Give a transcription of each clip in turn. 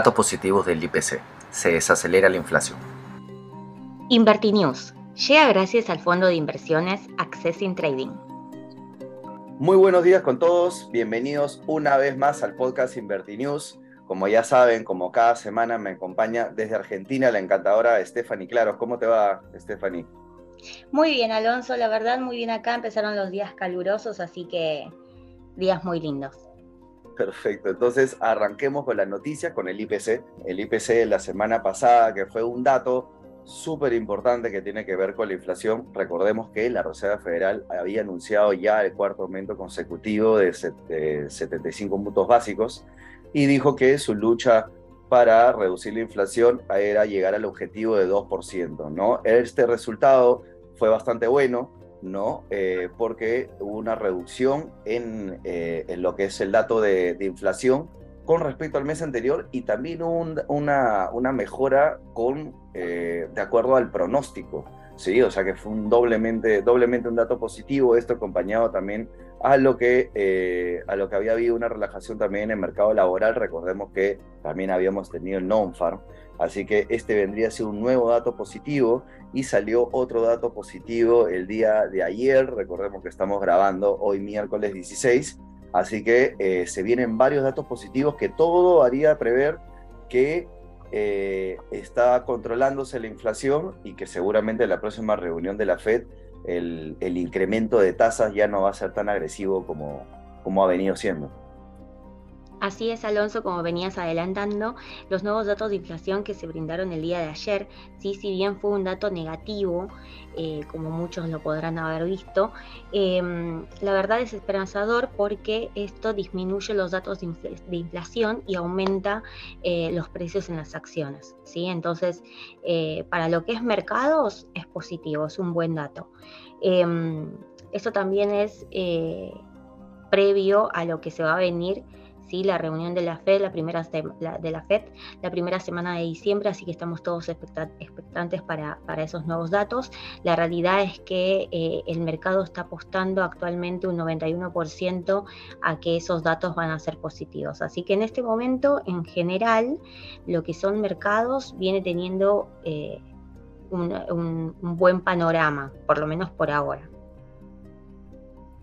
Datos positivos del IPC. Se desacelera la inflación. Invertinews llega gracias al fondo de inversiones Accessing Trading. Muy buenos días con todos. Bienvenidos una vez más al podcast Invertinews. Como ya saben, como cada semana me acompaña desde Argentina la encantadora Stephanie Claros. ¿Cómo te va, Stephanie? Muy bien, Alonso. La verdad, muy bien acá. Empezaron los días calurosos, así que días muy lindos. Perfecto, entonces arranquemos con las noticias, con el IPC. El IPC de la semana pasada, que fue un dato súper importante que tiene que ver con la inflación. Recordemos que la Reserva Federal había anunciado ya el cuarto aumento consecutivo de 75 puntos básicos y dijo que su lucha para reducir la inflación era llegar al objetivo de 2%. ¿no? Este resultado fue bastante bueno, ¿no? Eh, porque hubo una reducción en, eh, en, lo que es el dato de, de, inflación con respecto al mes anterior y también un, una, una, mejora con, eh, de acuerdo al pronóstico. Sí, o sea que fue un doblemente, doblemente un dato positivo, esto acompañado también a lo que, a lo que había habido una relajación también en el mercado laboral. Recordemos que también habíamos tenido el non-farm, Así que este vendría a ser un nuevo dato positivo y salió otro dato positivo el día de ayer. Recordemos que estamos grabando hoy miércoles 16. Así que eh, se vienen varios datos positivos que todo haría prever que eh, está controlándose la inflación y que seguramente en la próxima reunión de la Fed el, el incremento de tasas ya no va a ser tan agresivo como, como ha venido siendo. Así es, Alonso, como venías adelantando, los nuevos datos de inflación que se brindaron el día de ayer, sí, si bien fue un dato negativo, eh, como muchos lo podrán haber visto, eh, la verdad es esperanzador porque esto disminuye los datos de, infl de inflación y aumenta eh, los precios en las acciones, ¿sí? Entonces, eh, para lo que es mercados, es positivo, es un buen dato. Em, esto también es previo a lo que se va a venir la reunión de la FED, la primera de la FED, la primera semana de diciembre, así que estamos todos expectantes para, esos nuevos datos. La realidad es que eh, el mercado está apostando actualmente un 91% a que esos datos van a ser positivos. Así que en este momento, en general, lo que son mercados viene teniendo eh, un buen panorama, por lo menos por ahora.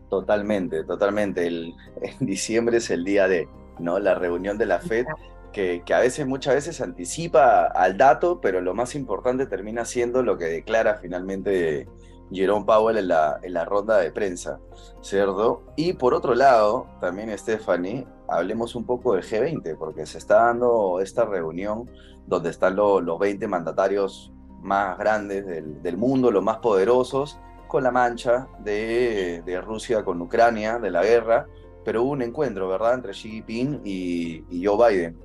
Totalmente, totalmente. El, en diciembre es el día de ¿no? la reunión de la FED, que, que, a veces, muchas veces anticipa al dato, pero lo más importante termina siendo lo que declara finalmente Jerome Powell en la, en la ronda de prensa, ¿cierto? Y por otro lado, también Stephanie, hablemos un poco del G20, porque se está dando esta reunión donde están lo, los 20 mandatarios más grandes del, del mundo, los más poderosos, con la mancha de, de, Rusia con Ucrania, de la guerra, pero hubo un encuentro, ¿verdad?, entre Xi Jinping y, y Joe Biden.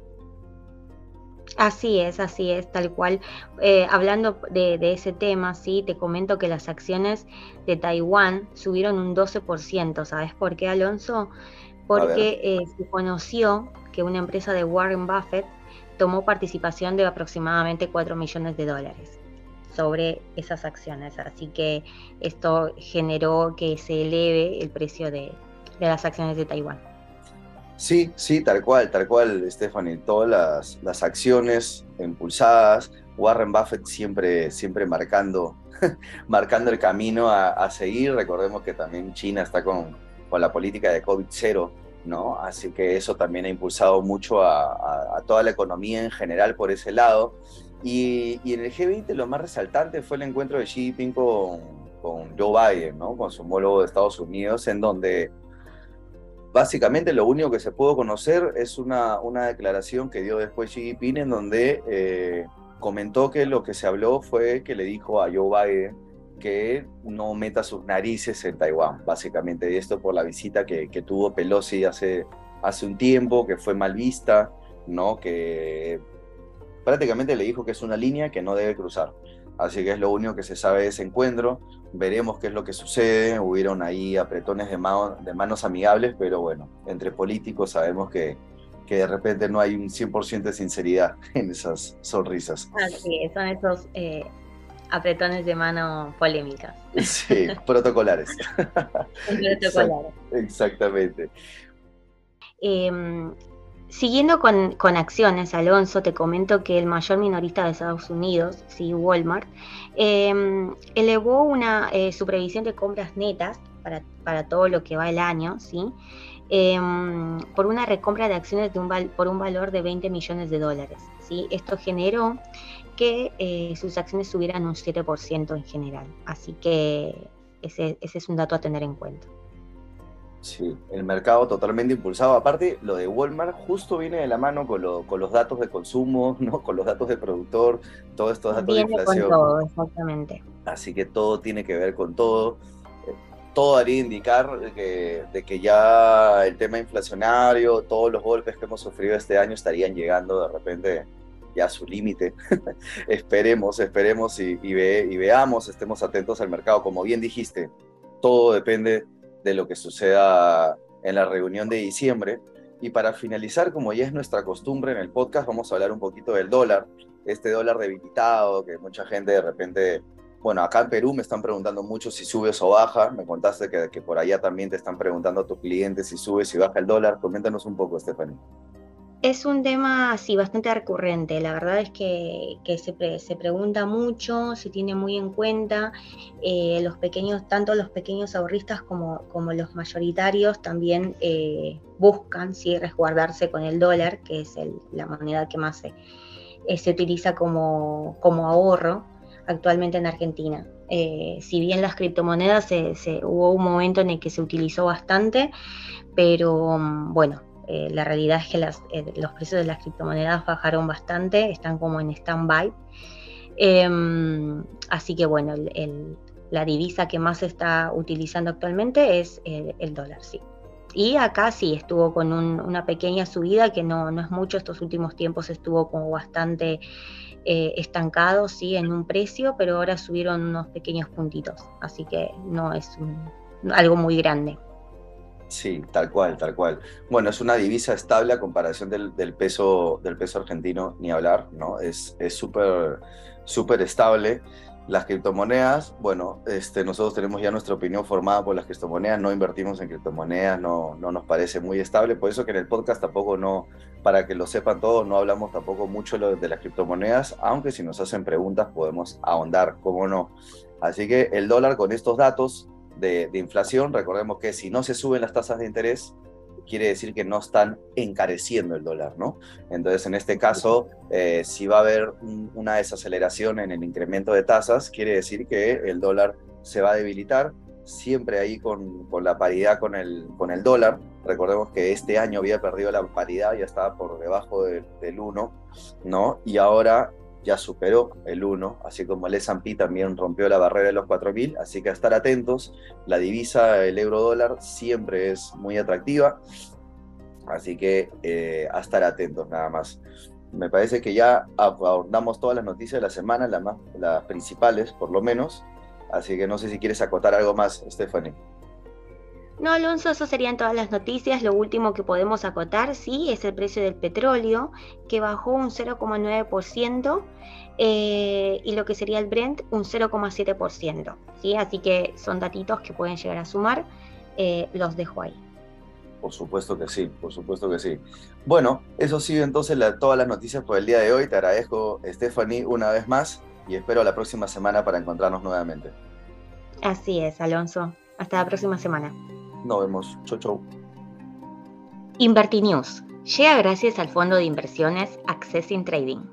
Así es, así es, tal cual. Eh, hablando de, de, ese tema, sí, te comento que las acciones de Taiwán subieron un 12%. ¿Sabes por qué, Alonso? Porque eh, se conoció que una empresa de Warren Buffett tomó participación de aproximadamente 4 millones de dólares sobre esas acciones. Así que esto generó que se eleve el precio de, de las acciones de Taiwán. Sí, sí, tal cual, tal cual, Stephanie. Todas las, las acciones impulsadas, Warren Buffett siempre, siempre marcando, marcando el camino a, a, seguir. Recordemos que también China está con, con la política de COVID-0, ¿no? Así que eso también ha impulsado mucho a, a, a, toda la economía en general por ese lado. Y, en el G20 lo más resaltante fue el encuentro de Xi Jinping con, con Joe Biden, ¿no? Con su homólogo de Estados Unidos, en donde básicamente lo único que se pudo conocer es una, una declaración que dio después Xi Jinping en donde eh, comentó que lo que se habló fue que le dijo a Joe Biden que no meta sus narices en Taiwán, básicamente, y esto por la visita que, que tuvo Pelosi hace, hace un tiempo, que fue mal vista, ¿no? que prácticamente le dijo que es una línea que no debe cruzar. Así que es lo único que se sabe de ese encuentro. Veremos qué es lo que sucede. Hubieron ahí apretones de, mano, de manos amigables, pero bueno, entre políticos sabemos que, que de repente no hay un 100% de sinceridad en esas sonrisas. Así son esos eh, apretones de mano polémicas. Sí, protocolares. protocolares. Exactamente. Eh, Siguiendo con, acciones, Alonso, te comento que el mayor minorista de Estados Unidos, sí, Walmart, em, elevó una, eh, su previsión de compras netas para, todo lo que va el año, ¿sí? Em, por una recompra de acciones de un por un valor de 20 millones de dólares. ¿sí? Esto generó que eh, sus acciones subieran un 7% en general. Así que ese, es un dato a tener en cuenta. Sí, el mercado totalmente impulsado. Aparte, lo de Walmart justo viene de la mano con, los datos de consumo, ¿no? con los datos de productor, todos estos datos de inflación. Con todo, exactamente. Así que todo tiene que ver con todo. Todo haría indicar de que, de que ya el tema inflacionario, todos los golpes que hemos sufrido este año estarían llegando de repente ya su límite. esperemos, esperemos y, ve, y veamos, estemos atentos al mercado. Como bien dijiste, todo depende de lo que suceda en la reunión de diciembre. Y para finalizar, como ya es nuestra costumbre en el podcast, vamos a hablar un poquito del dólar, este dólar debilitado que mucha gente de repente, bueno, acá en Perú me están preguntando mucho si subes o baja, me contaste que, que por allá también te están preguntando a tus clientes si subes y baja el dólar, coméntanos un poco, Stephanie. Es un tema así bastante recurrente, la verdad es que, se, pregunta mucho, se tiene muy en cuenta, eh, los pequeños, tanto los pequeños ahorristas como, los mayoritarios también eh, buscan ¿sí? resguardarse con el dólar, que es la moneda que más se, eh, se utiliza como, ahorro actualmente en Argentina. si bien las criptomonedas se, hubo un momento en el que se utilizó bastante, pero mm, bueno, eh, la realidad es que eh, los precios de las criptomonedas bajaron bastante, están como en stand-by. Em, así que bueno, la divisa que más se está utilizando actualmente es el, dólar, sí. Y acá sí estuvo con una pequeña subida que no, es mucho, estos últimos tiempos estuvo como bastante eh, estancado, sí, en un precio, pero ahora subieron unos pequeños puntitos, así que no es algo muy grande. Sí, tal cual, tal cual. Bueno, es una divisa estable a comparación del, peso, del peso argentino, ni hablar, ¿no? Es súper súper estable. Las criptomonedas, bueno, este, nosotros tenemos ya nuestra opinión formada por las criptomonedas, no invertimos en criptomonedas, no, no nos parece muy estable, por eso que en el podcast tampoco no, para que lo sepan todos, no hablamos tampoco mucho de las criptomonedas, aunque si nos hacen preguntas podemos ahondar, cómo no. Así que el dólar con estos datos de, inflación, recordemos que si no se suben las tasas de interés, quiere decir que no están encareciendo el dólar, ¿no? Entonces, en este caso, eh, si va a haber una desaceleración en el incremento de tasas, quiere decir que el dólar se va a debilitar, siempre ahí con, con la paridad con el, con el dólar. Recordemos que este año había perdido la paridad, ya estaba por debajo del 1, ¿no? Y ahora ya superó el 1, así como el S&P también rompió la barrera de los 4.000, así que a estar atentos, la divisa, el euro dólar, siempre es muy atractiva, así que eh, a estar atentos nada más. Me parece que ya abordamos todas las noticias de la semana, las, más, las principales por lo menos, así que no sé si quieres acotar algo más, Stephanie. No, Alonso, eso serían todas las noticias. Lo último que podemos acotar, sí, es el precio del petróleo, que bajó un 0,9%, eh, y lo que sería el Brent, un 0,7%. ¿sí? Así que son datitos que pueden llegar a sumar. Eh, los dejo ahí. Por supuesto que sí, por supuesto que sí. Bueno, eso sí, entonces todas las noticias por el día de hoy. Te agradezco, Stephanie, una vez más y espero la próxima semana para encontrarnos nuevamente. Así es, Alonso. Hasta la próxima semana. Nos vemos. Chau, chau. Invertinews llega gracias al fondo de inversiones Accessing Trading.